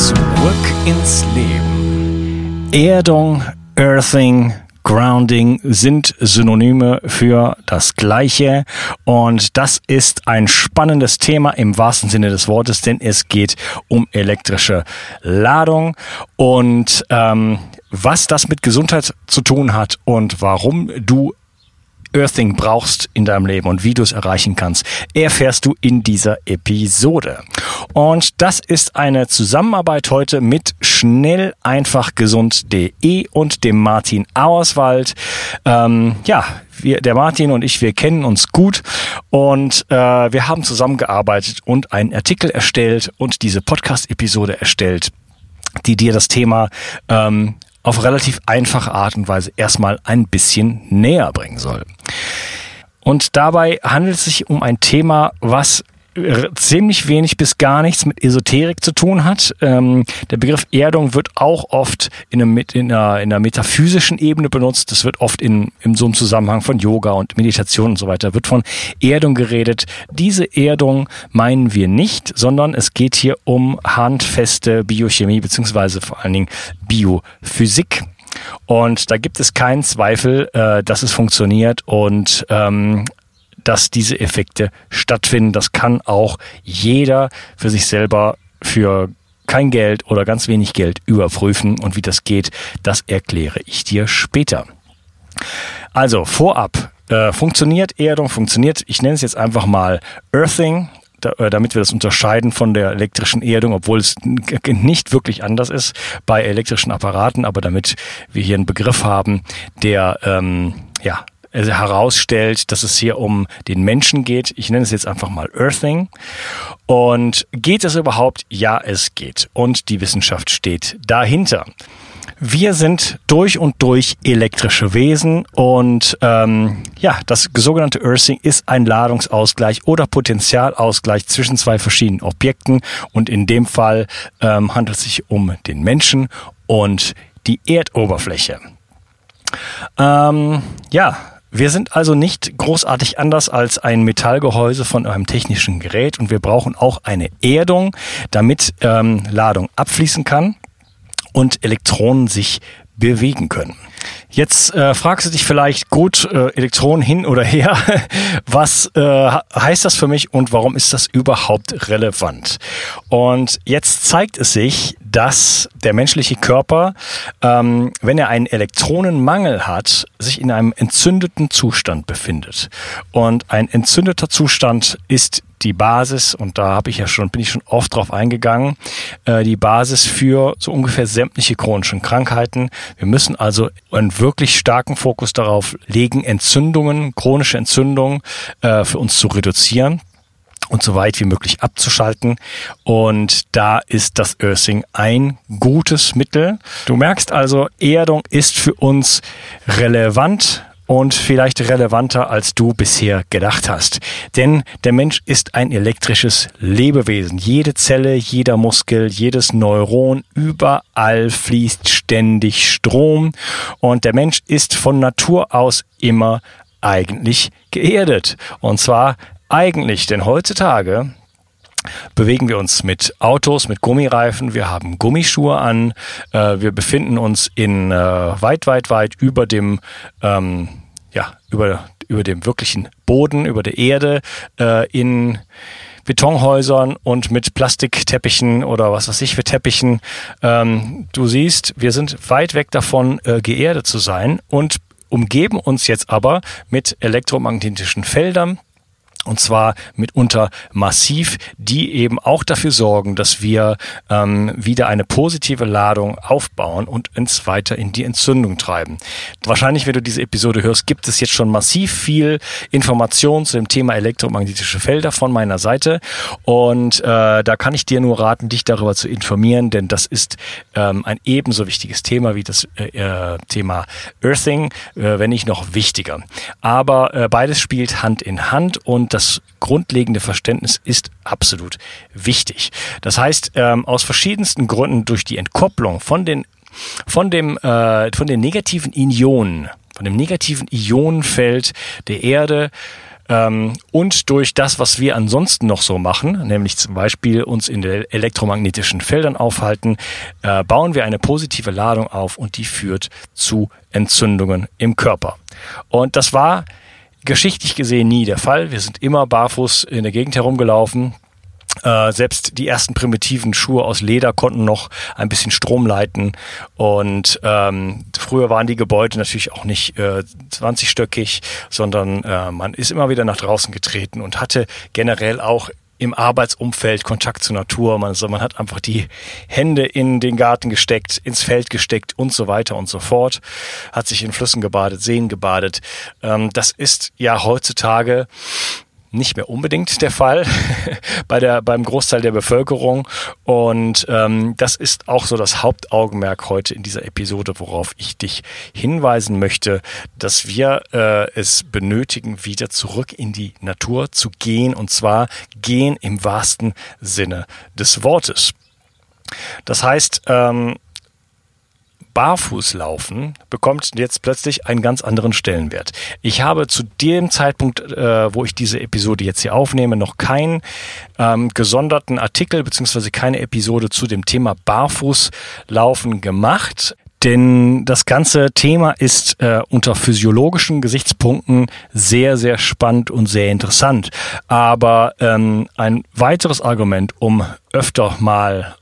Zurück ins Leben. Erdung, Earthing, Grounding sind Synonyme für das Gleiche und das ist ein spannendes Thema im wahrsten Sinne des Wortes, denn es geht um elektrische Ladung und ähm, was das mit Gesundheit zu tun hat und warum du Earthing brauchst in deinem Leben und wie du es erreichen kannst, erfährst du in dieser Episode. Und das ist eine Zusammenarbeit heute mit schnell einfach gesund.de und dem Martin Auerswald. Ähm, ja, wir, der Martin und ich, wir kennen uns gut und äh, wir haben zusammengearbeitet und einen Artikel erstellt und diese Podcast-Episode erstellt die dir das Thema ähm, auf relativ einfache Art und Weise erstmal ein bisschen näher bringen soll. Und dabei handelt es sich um ein Thema, was ziemlich wenig bis gar nichts mit Esoterik zu tun hat. Ähm, der Begriff Erdung wird auch oft in, einem, in, einer, in einer metaphysischen Ebene benutzt. Das wird oft in, in so einem Zusammenhang von Yoga und Meditation und so weiter, wird von Erdung geredet. Diese Erdung meinen wir nicht, sondern es geht hier um handfeste Biochemie beziehungsweise vor allen Dingen Biophysik. Und da gibt es keinen Zweifel, äh, dass es funktioniert. Und ähm, dass diese Effekte stattfinden. Das kann auch jeder für sich selber für kein Geld oder ganz wenig Geld überprüfen. Und wie das geht, das erkläre ich dir später. Also vorab, äh, funktioniert Erdung, funktioniert, ich nenne es jetzt einfach mal Earthing, äh, damit wir das unterscheiden von der elektrischen Erdung, obwohl es nicht wirklich anders ist bei elektrischen Apparaten, aber damit wir hier einen Begriff haben, der ähm, ja herausstellt, dass es hier um den Menschen geht. Ich nenne es jetzt einfach mal Earthing. Und geht es überhaupt? Ja, es geht. Und die Wissenschaft steht dahinter. Wir sind durch und durch elektrische Wesen und ähm, ja, das sogenannte Earthing ist ein Ladungsausgleich oder Potentialausgleich zwischen zwei verschiedenen Objekten und in dem Fall ähm, handelt es sich um den Menschen und die Erdoberfläche. Ähm, ja, wir sind also nicht großartig anders als ein Metallgehäuse von einem technischen Gerät und wir brauchen auch eine Erdung, damit ähm, Ladung abfließen kann und Elektronen sich bewegen können. Jetzt äh, fragst du dich vielleicht, gut, äh, Elektronen hin oder her, was äh, heißt das für mich und warum ist das überhaupt relevant? Und jetzt zeigt es sich, dass der menschliche Körper, ähm, wenn er einen Elektronenmangel hat, sich in einem entzündeten Zustand befindet. Und ein entzündeter Zustand ist die Basis, und da habe ich ja schon, bin ich schon oft drauf eingegangen, äh, die Basis für so ungefähr sämtliche chronischen Krankheiten. Wir müssen also einen wirklich starken Fokus darauf legen, Entzündungen, chronische Entzündungen äh, für uns zu reduzieren und so weit wie möglich abzuschalten. Und da ist das Earthing ein gutes Mittel. Du merkst also, Erdung ist für uns relevant und vielleicht relevanter, als du bisher gedacht hast. Denn der Mensch ist ein elektrisches Lebewesen. Jede Zelle, jeder Muskel, jedes Neuron, überall fließt ständig Strom. Und der Mensch ist von Natur aus immer eigentlich geerdet. Und zwar eigentlich, denn heutzutage bewegen wir uns mit Autos, mit Gummireifen, wir haben Gummischuhe an, äh, wir befinden uns in äh, weit, weit, weit über dem ähm, ja, über, über dem wirklichen Boden, über der Erde, äh, in Betonhäusern und mit Plastikteppichen oder was weiß ich für Teppichen. Ähm, du siehst, wir sind weit weg davon, äh, geerdet zu sein und umgeben uns jetzt aber mit elektromagnetischen Feldern, und zwar mitunter massiv, die eben auch dafür sorgen, dass wir ähm, wieder eine positive Ladung aufbauen und uns weiter in die Entzündung treiben. Wahrscheinlich, wenn du diese Episode hörst, gibt es jetzt schon massiv viel Information zu dem Thema elektromagnetische Felder von meiner Seite und äh, da kann ich dir nur raten, dich darüber zu informieren, denn das ist ähm, ein ebenso wichtiges Thema wie das äh, äh Thema Earthing, äh, wenn nicht noch wichtiger. Aber äh, beides spielt Hand in Hand und das grundlegende Verständnis ist absolut wichtig. Das heißt, ähm, aus verschiedensten Gründen durch die Entkopplung von den von dem äh, von den negativen Ionen, von dem negativen Ionenfeld der Erde ähm, und durch das, was wir ansonsten noch so machen, nämlich zum Beispiel uns in den elektromagnetischen Feldern aufhalten, äh, bauen wir eine positive Ladung auf und die führt zu Entzündungen im Körper. Und das war geschichtlich gesehen nie der Fall. Wir sind immer barfuß in der Gegend herumgelaufen. Äh, selbst die ersten primitiven Schuhe aus Leder konnten noch ein bisschen Strom leiten. Und ähm, früher waren die Gebäude natürlich auch nicht äh, 20-stöckig, sondern äh, man ist immer wieder nach draußen getreten und hatte generell auch im Arbeitsumfeld Kontakt zur Natur. Man, also man hat einfach die Hände in den Garten gesteckt, ins Feld gesteckt und so weiter und so fort. Hat sich in Flüssen gebadet, Seen gebadet. Ähm, das ist ja heutzutage nicht mehr unbedingt der Fall bei der, beim Großteil der Bevölkerung. Und ähm, das ist auch so das Hauptaugenmerk heute in dieser Episode, worauf ich dich hinweisen möchte, dass wir äh, es benötigen, wieder zurück in die Natur zu gehen. Und zwar gehen im wahrsten Sinne des Wortes. Das heißt, ähm, Barfußlaufen bekommt jetzt plötzlich einen ganz anderen Stellenwert. Ich habe zu dem Zeitpunkt, äh, wo ich diese Episode jetzt hier aufnehme, noch keinen ähm, gesonderten Artikel beziehungsweise keine Episode zu dem Thema Barfußlaufen gemacht. Denn das ganze Thema ist äh, unter physiologischen Gesichtspunkten sehr, sehr spannend und sehr interessant. Aber ähm, ein weiteres Argument, um öfter mal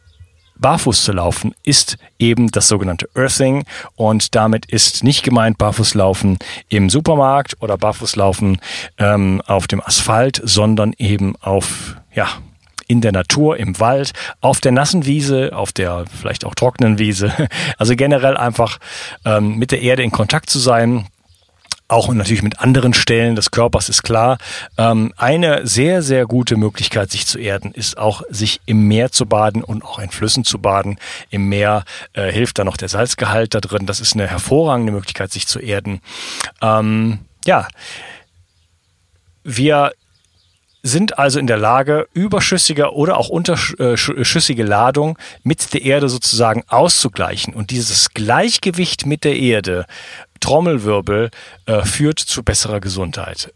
barfuß zu laufen, ist eben das sogenannte Earthing und damit ist nicht gemeint Barfußlaufen im Supermarkt oder Barfußlaufen ähm, auf dem Asphalt, sondern eben auf, ja, in der Natur, im Wald, auf der nassen Wiese, auf der vielleicht auch trockenen Wiese. Also generell einfach ähm, mit der Erde in Kontakt zu sein auch natürlich mit anderen Stellen des Körpers ist klar. Ähm, eine sehr, sehr gute Möglichkeit, sich zu erden, ist auch, sich im Meer zu baden und auch in Flüssen zu baden. Im Meer äh, hilft da noch der Salzgehalt da drin. Das ist eine hervorragende Möglichkeit, sich zu erden. Ähm, ja, wir sind also in der Lage, überschüssige oder auch unterschüssige Ladung mit der Erde sozusagen auszugleichen. Und dieses Gleichgewicht mit der Erde Trommelwirbel äh, führt zu besserer Gesundheit.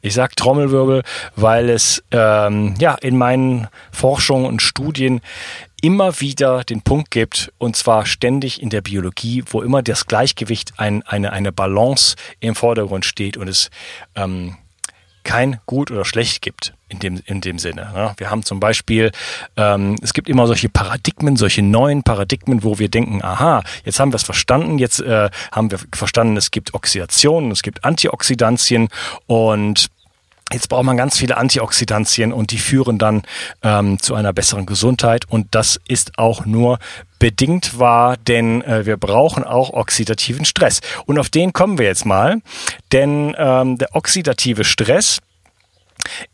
Ich sage Trommelwirbel, weil es ähm, ja in meinen Forschungen und Studien immer wieder den Punkt gibt, und zwar ständig in der Biologie, wo immer das Gleichgewicht, ein, eine, eine Balance im Vordergrund steht und es ähm, kein gut oder schlecht gibt in dem, in dem Sinne. Ne? Wir haben zum Beispiel, ähm, es gibt immer solche Paradigmen, solche neuen Paradigmen, wo wir denken, aha, jetzt haben wir es verstanden, jetzt äh, haben wir verstanden, es gibt Oxidationen, es gibt Antioxidantien und Jetzt braucht man ganz viele Antioxidantien und die führen dann ähm, zu einer besseren Gesundheit. Und das ist auch nur bedingt wahr, denn äh, wir brauchen auch oxidativen Stress. Und auf den kommen wir jetzt mal, denn ähm, der oxidative Stress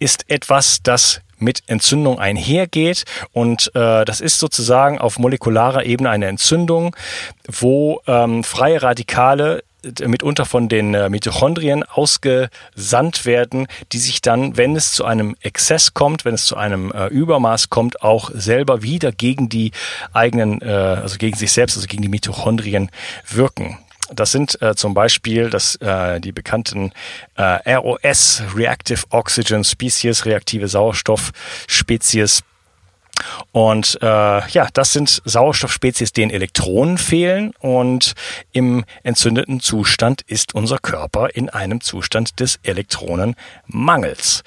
ist etwas, das mit Entzündung einhergeht. Und äh, das ist sozusagen auf molekularer Ebene eine Entzündung, wo ähm, freie Radikale mitunter von den äh, Mitochondrien ausgesandt werden, die sich dann, wenn es zu einem Exzess kommt, wenn es zu einem äh, Übermaß kommt, auch selber wieder gegen die eigenen, äh, also gegen sich selbst, also gegen die Mitochondrien wirken. Das sind äh, zum Beispiel das, äh, die bekannten äh, ROS, Reactive Oxygen Species, reaktive Sauerstoffspezies, und äh, ja, das sind Sauerstoffspezies, denen Elektronen fehlen und im entzündeten Zustand ist unser Körper in einem Zustand des Elektronenmangels.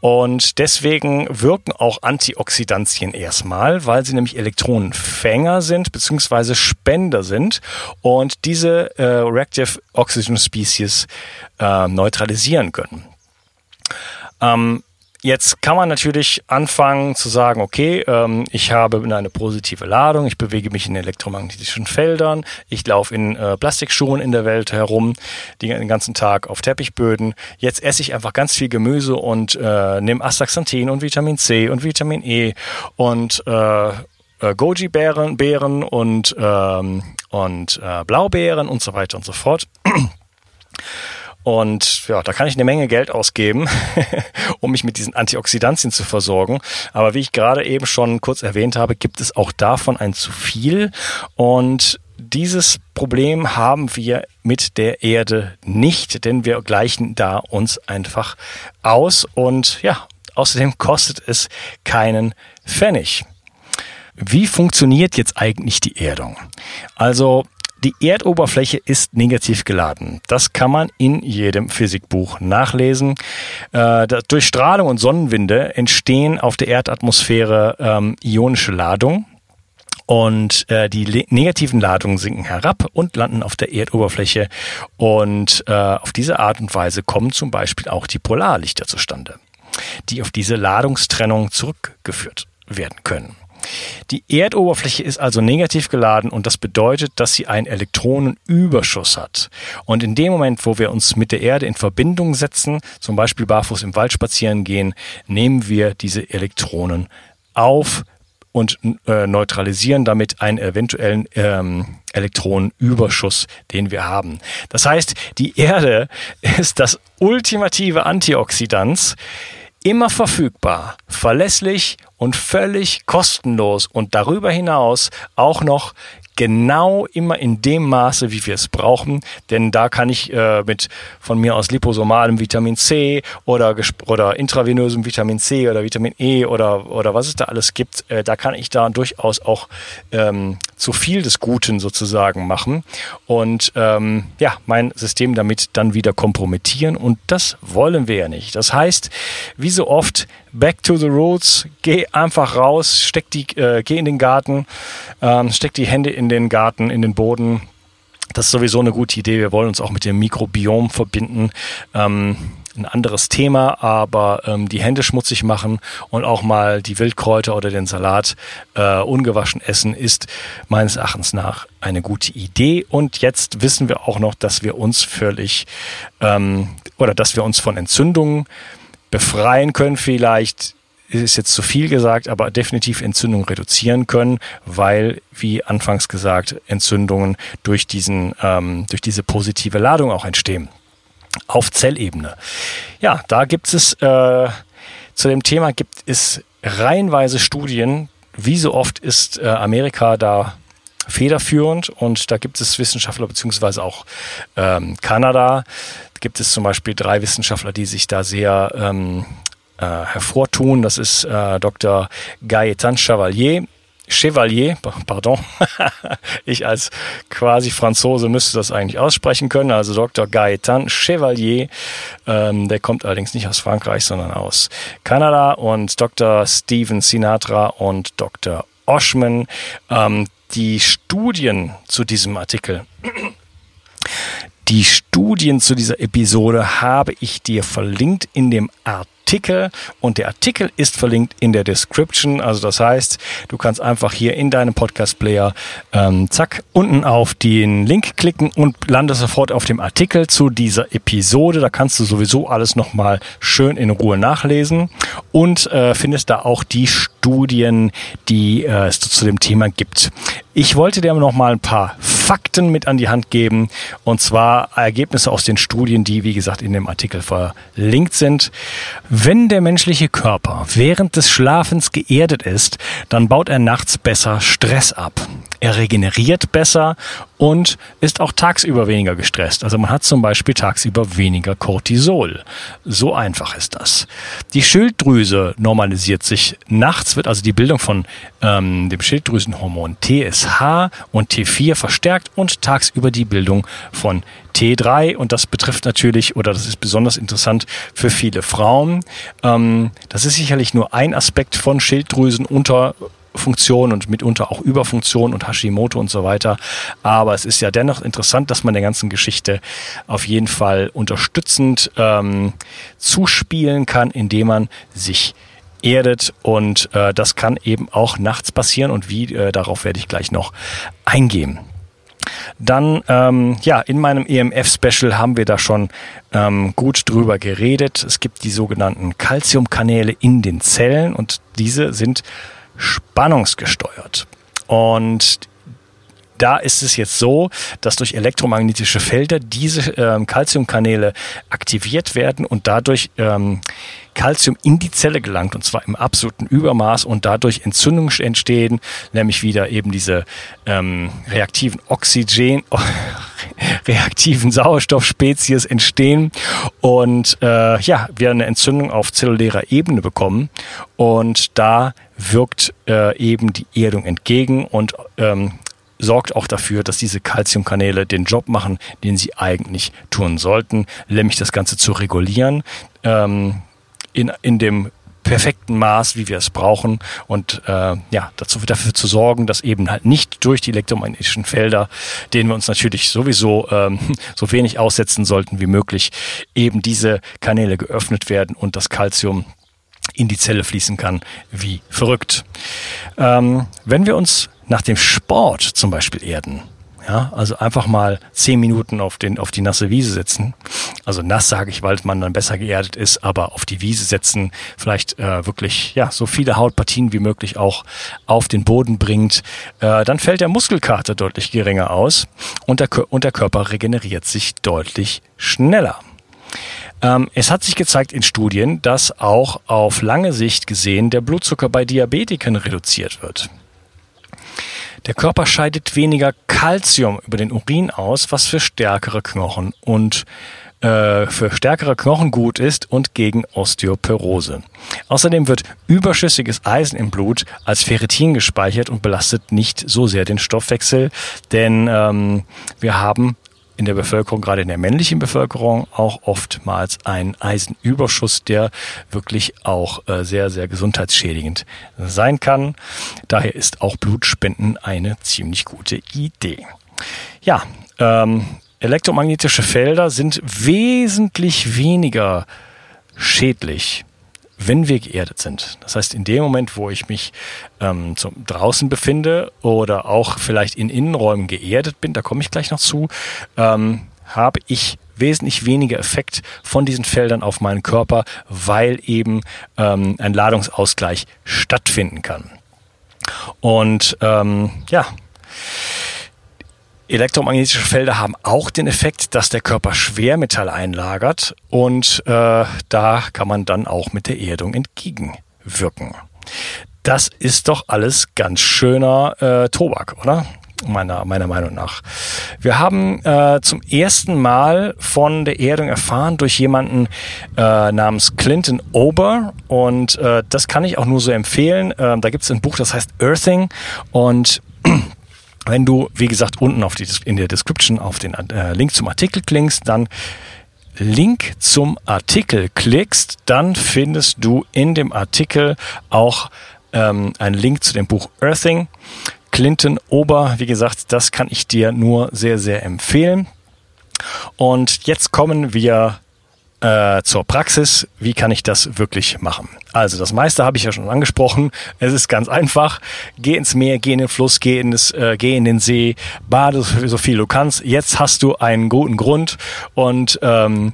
Und deswegen wirken auch Antioxidantien erstmal, weil sie nämlich Elektronenfänger sind beziehungsweise Spender sind und diese äh, Reactive Oxygen Species äh, neutralisieren können. Ähm, Jetzt kann man natürlich anfangen zu sagen, okay, ähm, ich habe eine positive Ladung, ich bewege mich in elektromagnetischen Feldern, ich laufe in äh, Plastikschuhen in der Welt herum, den ganzen Tag auf Teppichböden. Jetzt esse ich einfach ganz viel Gemüse und äh, nehme Astaxanthin und Vitamin C und Vitamin E und äh, äh, Goji-Beeren Beeren und, ähm, und äh, Blaubeeren und so weiter und so fort. Und ja, da kann ich eine Menge Geld ausgeben, um mich mit diesen Antioxidantien zu versorgen. Aber wie ich gerade eben schon kurz erwähnt habe, gibt es auch davon ein zu viel. Und dieses Problem haben wir mit der Erde nicht, denn wir gleichen da uns einfach aus. Und ja, außerdem kostet es keinen Pfennig. Wie funktioniert jetzt eigentlich die Erdung? Also die Erdoberfläche ist negativ geladen. Das kann man in jedem Physikbuch nachlesen. Äh, durch Strahlung und Sonnenwinde entstehen auf der Erdatmosphäre ähm, ionische Ladungen. Und äh, die negativen Ladungen sinken herab und landen auf der Erdoberfläche. Und äh, auf diese Art und Weise kommen zum Beispiel auch die Polarlichter zustande, die auf diese Ladungstrennung zurückgeführt werden können. Die Erdoberfläche ist also negativ geladen und das bedeutet, dass sie einen Elektronenüberschuss hat. Und in dem Moment, wo wir uns mit der Erde in Verbindung setzen, zum Beispiel barfuß im Wald spazieren gehen, nehmen wir diese Elektronen auf und äh, neutralisieren damit einen eventuellen ähm, Elektronenüberschuss, den wir haben. Das heißt, die Erde ist das ultimative Antioxidans, immer verfügbar, verlässlich und völlig kostenlos und darüber hinaus auch noch genau immer in dem Maße, wie wir es brauchen. Denn da kann ich äh, mit von mir aus liposomalem Vitamin C oder, oder intravenösem Vitamin C oder Vitamin E oder, oder was es da alles gibt, äh, da kann ich da durchaus auch ähm, zu viel des Guten sozusagen machen und ähm, ja, mein System damit dann wieder kompromittieren und das wollen wir ja nicht. Das heißt, wie so oft, back to the roots, geh einfach raus, steck die, äh, geh in den Garten, ähm, steck die Hände in den Garten, in den Boden. Das ist sowieso eine gute Idee. Wir wollen uns auch mit dem Mikrobiom verbinden. Ähm, ein anderes Thema, aber ähm, die Hände schmutzig machen und auch mal die Wildkräuter oder den Salat äh, ungewaschen essen, ist meines Erachtens nach eine gute Idee. Und jetzt wissen wir auch noch, dass wir uns völlig ähm, oder dass wir uns von Entzündungen befreien können, vielleicht ist jetzt zu viel gesagt, aber definitiv Entzündungen reduzieren können, weil, wie anfangs gesagt, Entzündungen durch diesen, ähm, durch diese positive Ladung auch entstehen auf Zellebene. Ja, da gibt es äh, zu dem Thema gibt es reihenweise Studien. Wie so oft ist äh, Amerika da federführend und da gibt es Wissenschaftler beziehungsweise auch ähm, Kanada. Gibt es zum Beispiel drei Wissenschaftler, die sich da sehr ähm, äh, hervortun. Das ist äh, Dr. Gaetan Chevalier, Chevalier, pardon, ich als quasi Franzose müsste das eigentlich aussprechen können, also Dr. Gaetan Chevalier, ähm, der kommt allerdings nicht aus Frankreich, sondern aus Kanada und Dr. Steven Sinatra und Dr. Oshman. Ähm, die Studien zu diesem Artikel die Studien zu dieser Episode habe ich dir verlinkt in dem Artikel Artikel und der Artikel ist verlinkt in der Description. Also das heißt, du kannst einfach hier in deinem Podcast-Player ähm, zack unten auf den Link klicken und landest sofort auf dem Artikel zu dieser Episode. Da kannst du sowieso alles nochmal schön in Ruhe nachlesen und äh, findest da auch die Studien, die äh, es zu dem Thema gibt. Ich wollte dir noch mal ein paar Fakten mit an die Hand geben und zwar Ergebnisse aus den Studien, die wie gesagt in dem Artikel verlinkt sind. Wenn der menschliche Körper während des Schlafens geerdet ist, dann baut er nachts besser Stress ab. Er regeneriert besser und ist auch tagsüber weniger gestresst. Also man hat zum Beispiel tagsüber weniger Cortisol. So einfach ist das. Die Schilddrüse normalisiert sich. Nachts wird also die Bildung von ähm, dem Schilddrüsenhormon TSH und T4 verstärkt und tagsüber die Bildung von T3 und das betrifft natürlich oder das ist besonders interessant für viele Frauen. Ähm, das ist sicherlich nur ein Aspekt von Schilddrüsen unter Funktion und mitunter auch Überfunktion und Hashimoto und so weiter. Aber es ist ja dennoch interessant, dass man der ganzen Geschichte auf jeden Fall unterstützend ähm, zuspielen kann, indem man sich erdet und äh, das kann eben auch nachts passieren und wie, äh, darauf werde ich gleich noch eingehen. Dann, ähm, ja, in meinem EMF-Special haben wir da schon ähm, gut drüber geredet. Es gibt die sogenannten Calciumkanäle in den Zellen und diese sind spannungsgesteuert. Und da ist es jetzt so, dass durch elektromagnetische Felder diese ähm, Calciumkanäle aktiviert werden und dadurch ähm, Calcium in die Zelle gelangt und zwar im absoluten Übermaß und dadurch Entzündungen entstehen, nämlich wieder eben diese ähm, reaktiven Oxygen, reaktiven Sauerstoffspezies entstehen und äh, ja, wir eine Entzündung auf zellulärer Ebene bekommen. Und da wirkt äh, eben die Erdung entgegen und ähm, sorgt auch dafür, dass diese Calciumkanäle den Job machen, den sie eigentlich tun sollten, nämlich das Ganze zu regulieren ähm, in, in dem perfekten Maß, wie wir es brauchen und äh, ja dazu dafür zu sorgen, dass eben halt nicht durch die elektromagnetischen Felder, denen wir uns natürlich sowieso ähm, so wenig aussetzen sollten wie möglich, eben diese Kanäle geöffnet werden und das Calcium in die Zelle fließen kann wie verrückt. Ähm, wenn wir uns nach dem Sport zum Beispiel erden, ja, also einfach mal zehn Minuten auf, den, auf die nasse Wiese setzen. Also nass sage ich, weil man dann besser geerdet ist, aber auf die Wiese setzen, vielleicht äh, wirklich ja so viele Hautpartien wie möglich auch auf den Boden bringt. Äh, dann fällt der Muskelkater deutlich geringer aus und der, und der Körper regeneriert sich deutlich schneller. Ähm, es hat sich gezeigt in Studien, dass auch auf lange Sicht gesehen der Blutzucker bei Diabetikern reduziert wird. Der Körper scheidet weniger Kalzium über den Urin aus, was für stärkere Knochen und äh, für stärkere Knochen gut ist und gegen Osteoporose. Außerdem wird überschüssiges Eisen im Blut als Ferritin gespeichert und belastet nicht so sehr den Stoffwechsel, denn ähm, wir haben in der Bevölkerung, gerade in der männlichen Bevölkerung, auch oftmals ein Eisenüberschuss, der wirklich auch äh, sehr, sehr gesundheitsschädigend sein kann. Daher ist auch Blutspenden eine ziemlich gute Idee. Ja, ähm, elektromagnetische Felder sind wesentlich weniger schädlich wenn wir geerdet sind. Das heißt, in dem Moment, wo ich mich ähm, zum, draußen befinde oder auch vielleicht in Innenräumen geerdet bin, da komme ich gleich noch zu, ähm, habe ich wesentlich weniger Effekt von diesen Feldern auf meinen Körper, weil eben ähm, ein Ladungsausgleich stattfinden kann. Und ähm, ja, Elektromagnetische Felder haben auch den Effekt, dass der Körper Schwermetalle einlagert und äh, da kann man dann auch mit der Erdung entgegenwirken. Das ist doch alles ganz schöner äh, Tobak, oder? Meiner, meiner Meinung nach. Wir haben äh, zum ersten Mal von der Erdung erfahren durch jemanden äh, namens Clinton Ober und äh, das kann ich auch nur so empfehlen. Äh, da gibt es ein Buch, das heißt Earthing und wenn du, wie gesagt, unten auf die, in der Description auf den äh, Link zum Artikel klickst, dann Link zum Artikel klickst, dann findest du in dem Artikel auch ähm, einen Link zu dem Buch Earthing. Clinton Ober, wie gesagt, das kann ich dir nur sehr, sehr empfehlen. Und jetzt kommen wir äh, zur Praxis. Wie kann ich das wirklich machen? Also das meiste habe ich ja schon angesprochen. Es ist ganz einfach. Geh ins Meer, geh in den Fluss, geh in, das, äh, geh in den See, bade so viel du kannst. Jetzt hast du einen guten Grund und ähm,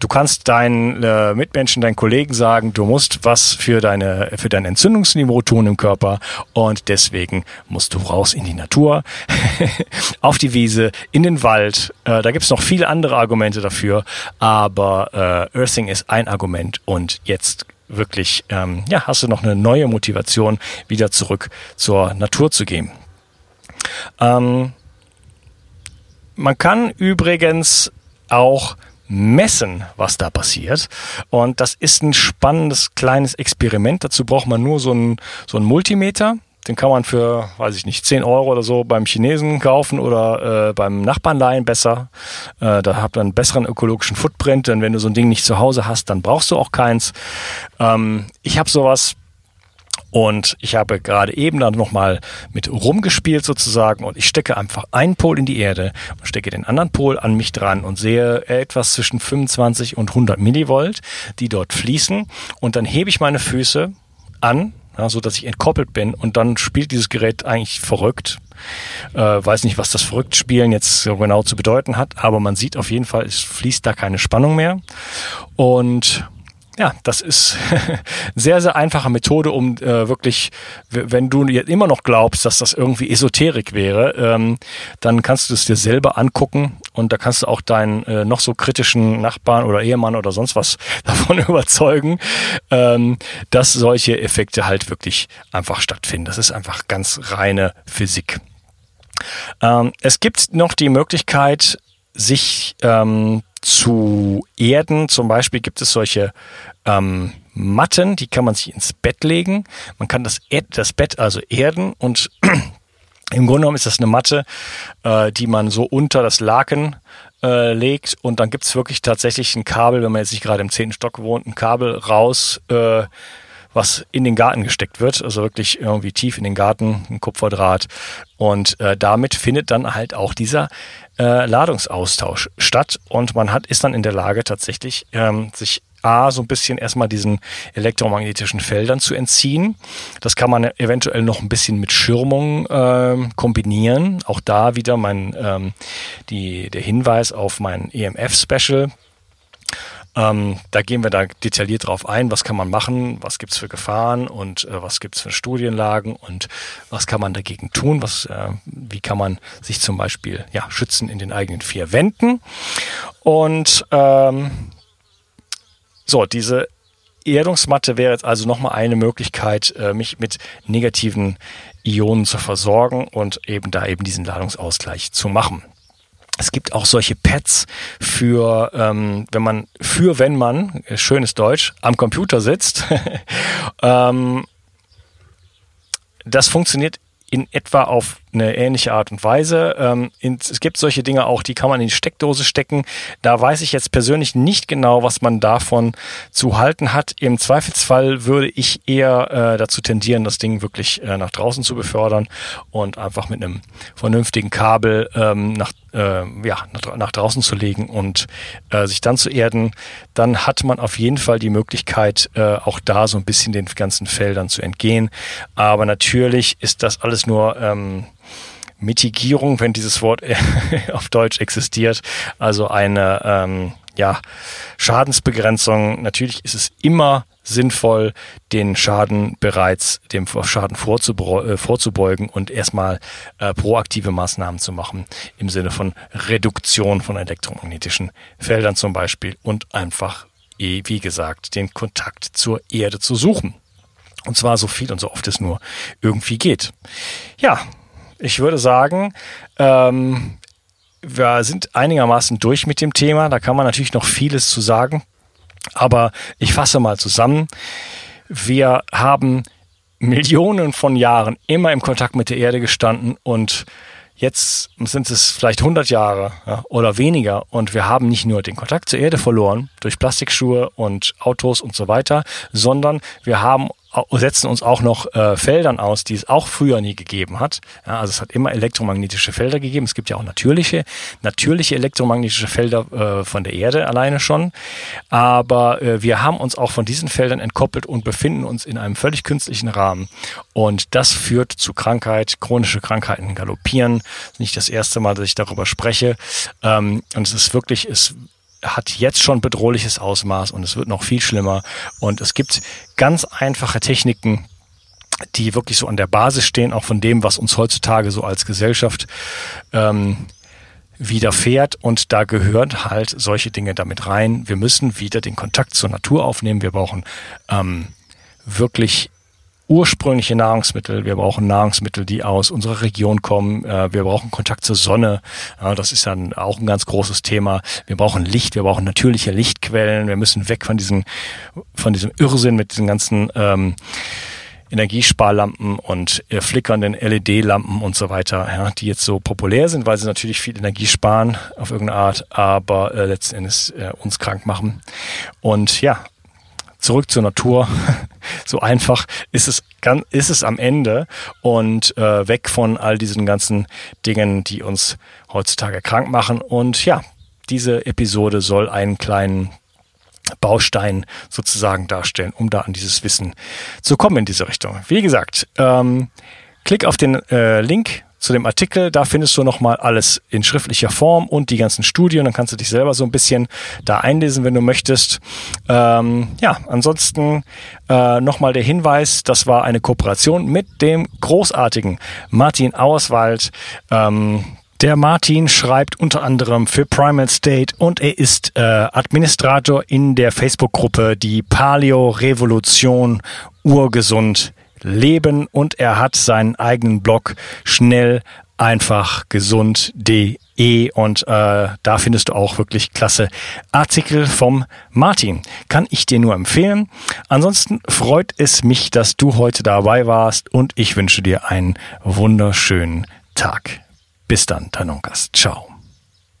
Du kannst deinen äh, Mitmenschen, deinen Kollegen sagen, du musst was für deine für dein Entzündungsniveau tun im Körper und deswegen musst du raus in die Natur, auf die Wiese, in den Wald. Äh, da gibt's noch viele andere Argumente dafür, aber äh, Earthing ist ein Argument und jetzt wirklich ähm, ja hast du noch eine neue Motivation, wieder zurück zur Natur zu gehen. Ähm, man kann übrigens auch messen, was da passiert. Und das ist ein spannendes kleines Experiment. Dazu braucht man nur so einen, so einen Multimeter. Den kann man für, weiß ich nicht, 10 Euro oder so beim Chinesen kaufen oder äh, beim Nachbarn leihen besser. Äh, da habt ihr einen besseren ökologischen Footprint, denn wenn du so ein Ding nicht zu Hause hast, dann brauchst du auch keins. Ähm, ich habe sowas Und ich habe gerade eben dann nochmal mit rumgespielt sozusagen und ich stecke einfach einen Pol in die Erde und stecke den anderen Pol an mich dran und sehe etwas zwischen 25 und 100 Millivolt, die dort fließen und dann hebe ich meine Füße an, ja, so dass ich entkoppelt bin und dann spielt dieses Gerät eigentlich verrückt. Äh, weiß nicht, was das Verrücktspielen jetzt so genau zu bedeuten hat, aber man sieht auf jeden Fall, es fließt da keine Spannung mehr und ja, das ist sehr, sehr einfache Methode, um äh, wirklich, wenn du immer noch glaubst, dass das irgendwie Esoterik wäre, ähm, dann kannst du es dir selber angucken und da kannst du auch deinen äh, noch so kritischen Nachbarn oder Ehemann oder sonst was davon überzeugen, ähm, dass solche Effekte halt wirklich einfach stattfinden. Das ist einfach ganz reine Physik. Ähm, es gibt noch die Möglichkeit, sich ähm, zu erden. Zum Beispiel gibt es solche ähm, Matten, die kann man sich ins Bett legen. Man kann das, das Bett also erden und im Grunde genommen ist das eine Matte, äh, die man so unter das Laken äh, legt und dann gibt's wirklich tatsächlich ein Kabel, wenn man jetzt nicht gerade im zehnten Stock wohnt, ein Kabel raus, äh, was in den Garten gesteckt wird, also wirklich irgendwie tief in den Garten, ein Kupferdraht. Und äh, damit findet dann halt auch dieser äh, Ladungsaustausch statt und man hat ist dann in der Lage tatsächlich ähm, sich A, so ein bisschen erstmal diesen elektromagnetischen Feldern zu entziehen. Das kann man eventuell noch ein bisschen mit Schirmung äh, kombinieren. Auch da wieder mein, ähm, die, der Hinweis auf mein EMF-Special. Ähm, da gehen wir da detailliert drauf ein, was kann man machen, was gibt's für Gefahren? Und äh, was gibt's für Studienlagen? Und was kann man dagegen tun, was, äh, wie kann man sich zum Beispiel ja, schützen in den eigenen vier Wänden. Und ähm, so, diese Erdungsmatte wäre jetzt also nochmal eine Möglichkeit, äh, mich mit negativen Ionen zu versorgen und eben da eben diesen Ladungsausgleich zu machen. Es gibt auch solche Pads für, ähm, wenn man, für wenn man, äh, schönes Deutsch, am Computer sitzt. ähm, das funktioniert in etwa auf eine ähnliche Art und Weise. Ähm, es gibt solche Dinge auch, die kann man in die Steckdose stecken. Da weiß ich jetzt persönlich nicht genau, was man davon zu halten hat. Im Zweifelsfall würde ich eher äh, dazu tendieren, das Ding wirklich äh, nach draußen zu befördern und einfach mit einem vernünftigen Kabel ähm, nach, äh, ja, nach, nach, draußen zu legen und äh, sich dann zu erden. Dann hat man auf jeden Fall die Möglichkeit, äh, auch da so ein bisschen den ganzen Feldern zu entgehen. Aber natürlich ist das alles nur ähm, Mitigierung, wenn dieses Wort auf Deutsch existiert, also eine ähm, ja, Schadensbegrenzung. Natürlich ist es immer sinnvoll, den Schaden bereits dem Schaden äh, vorzubeugen und erstmal äh, proaktive Maßnahmen zu machen im Sinne von Reduktion von elektromagnetischen Feldern zum Beispiel und einfach, eh, wie gesagt, den Kontakt zur Erde zu suchen. Und zwar so viel und so oft es nur irgendwie geht. Ja, ich würde sagen, ähm, wir sind einigermaßen durch mit dem Thema. Da kann man natürlich noch vieles zu sagen. Aber ich fasse mal zusammen. Wir haben Millionen von Jahren immer im Kontakt mit der Erde gestanden und Jetzt sind es vielleicht 100 Jahre ja, oder weniger und wir haben nicht nur den Kontakt zur Erde verloren durch Plastikschuhe und Autos und so weiter, sondern wir haben setzen uns auch noch äh, Feldern aus, die es auch früher nie gegeben hat. Ja, also es hat immer elektromagnetische Felder gegeben. Es gibt ja auch natürliche, natürliche elektromagnetische Felder äh, von der Erde alleine schon. Aber äh, wir haben uns auch von diesen Feldern entkoppelt und befinden uns in einem völlig künstlichen Rahmen. Und das führt zu Krankheit, chronische Krankheiten galoppieren. Nicht das erste Mal, dass ich darüber spreche. Ähm, und es ist wirklich, es hat jetzt schon bedrohliches Ausmaß und es wird noch viel schlimmer. Und es gibt ganz einfache Techniken, die wirklich so an der Basis stehen, auch von dem, was uns heutzutage so als Gesellschaft ähm, widerfährt. Und da gehören halt solche Dinge damit rein. Wir müssen wieder den Kontakt zur Natur aufnehmen. Wir brauchen ähm, wirklich ursprüngliche Nahrungsmittel. Wir brauchen Nahrungsmittel, die aus unserer Region kommen. Äh, wir brauchen Kontakt zur Sonne. Das ist dann auch ein ganz großes Thema. Wir brauchen Licht. Wir brauchen natürliche Lichtquellen. Wir müssen weg von diesem, von diesem Irrsinn mit diesen ganzen ähm, Energiesparlampen und äh, flickernden LED-Lampen und so weiter, ja, die jetzt so populär sind, weil sie natürlich viel Energie sparen auf irgendeine Art, aber äh, letzten Endes äh, uns krank machen. Und ja, zurück zur Natur. so einfach ist es ist es am Ende und äh, weg von all diesen ganzen Dingen, die uns heutzutage krank machen. Und ja, diese Episode soll einen kleinen Baustein sozusagen darstellen, um da an dieses Wissen zu kommen in diese Richtung. Wie gesagt, ähm, klick auf den äh, Link zu dem Artikel. Da findest du nochmal alles in schriftlicher Form und die ganzen Studien. Dann kannst du dich selber so ein bisschen da einlesen, wenn du möchtest. Ähm, ja, ansonsten äh, nochmal der Hinweis, das war eine Kooperation mit dem großartigen Martin Auerswald. Ähm, der Martin schreibt unter anderem für Primal State und er ist äh, Administrator in der Facebook-Gruppe die Paleo Revolution Urgesund Leben und er hat seinen eigenen Blog schnell einfach gesund.de und äh, da findest du auch wirklich klasse Artikel vom Martin. Kann ich dir nur empfehlen. Ansonsten freut es mich, dass du heute dabei warst und ich wünsche dir einen wunderschönen Tag. Bis dann, dein Onkas. Ciao.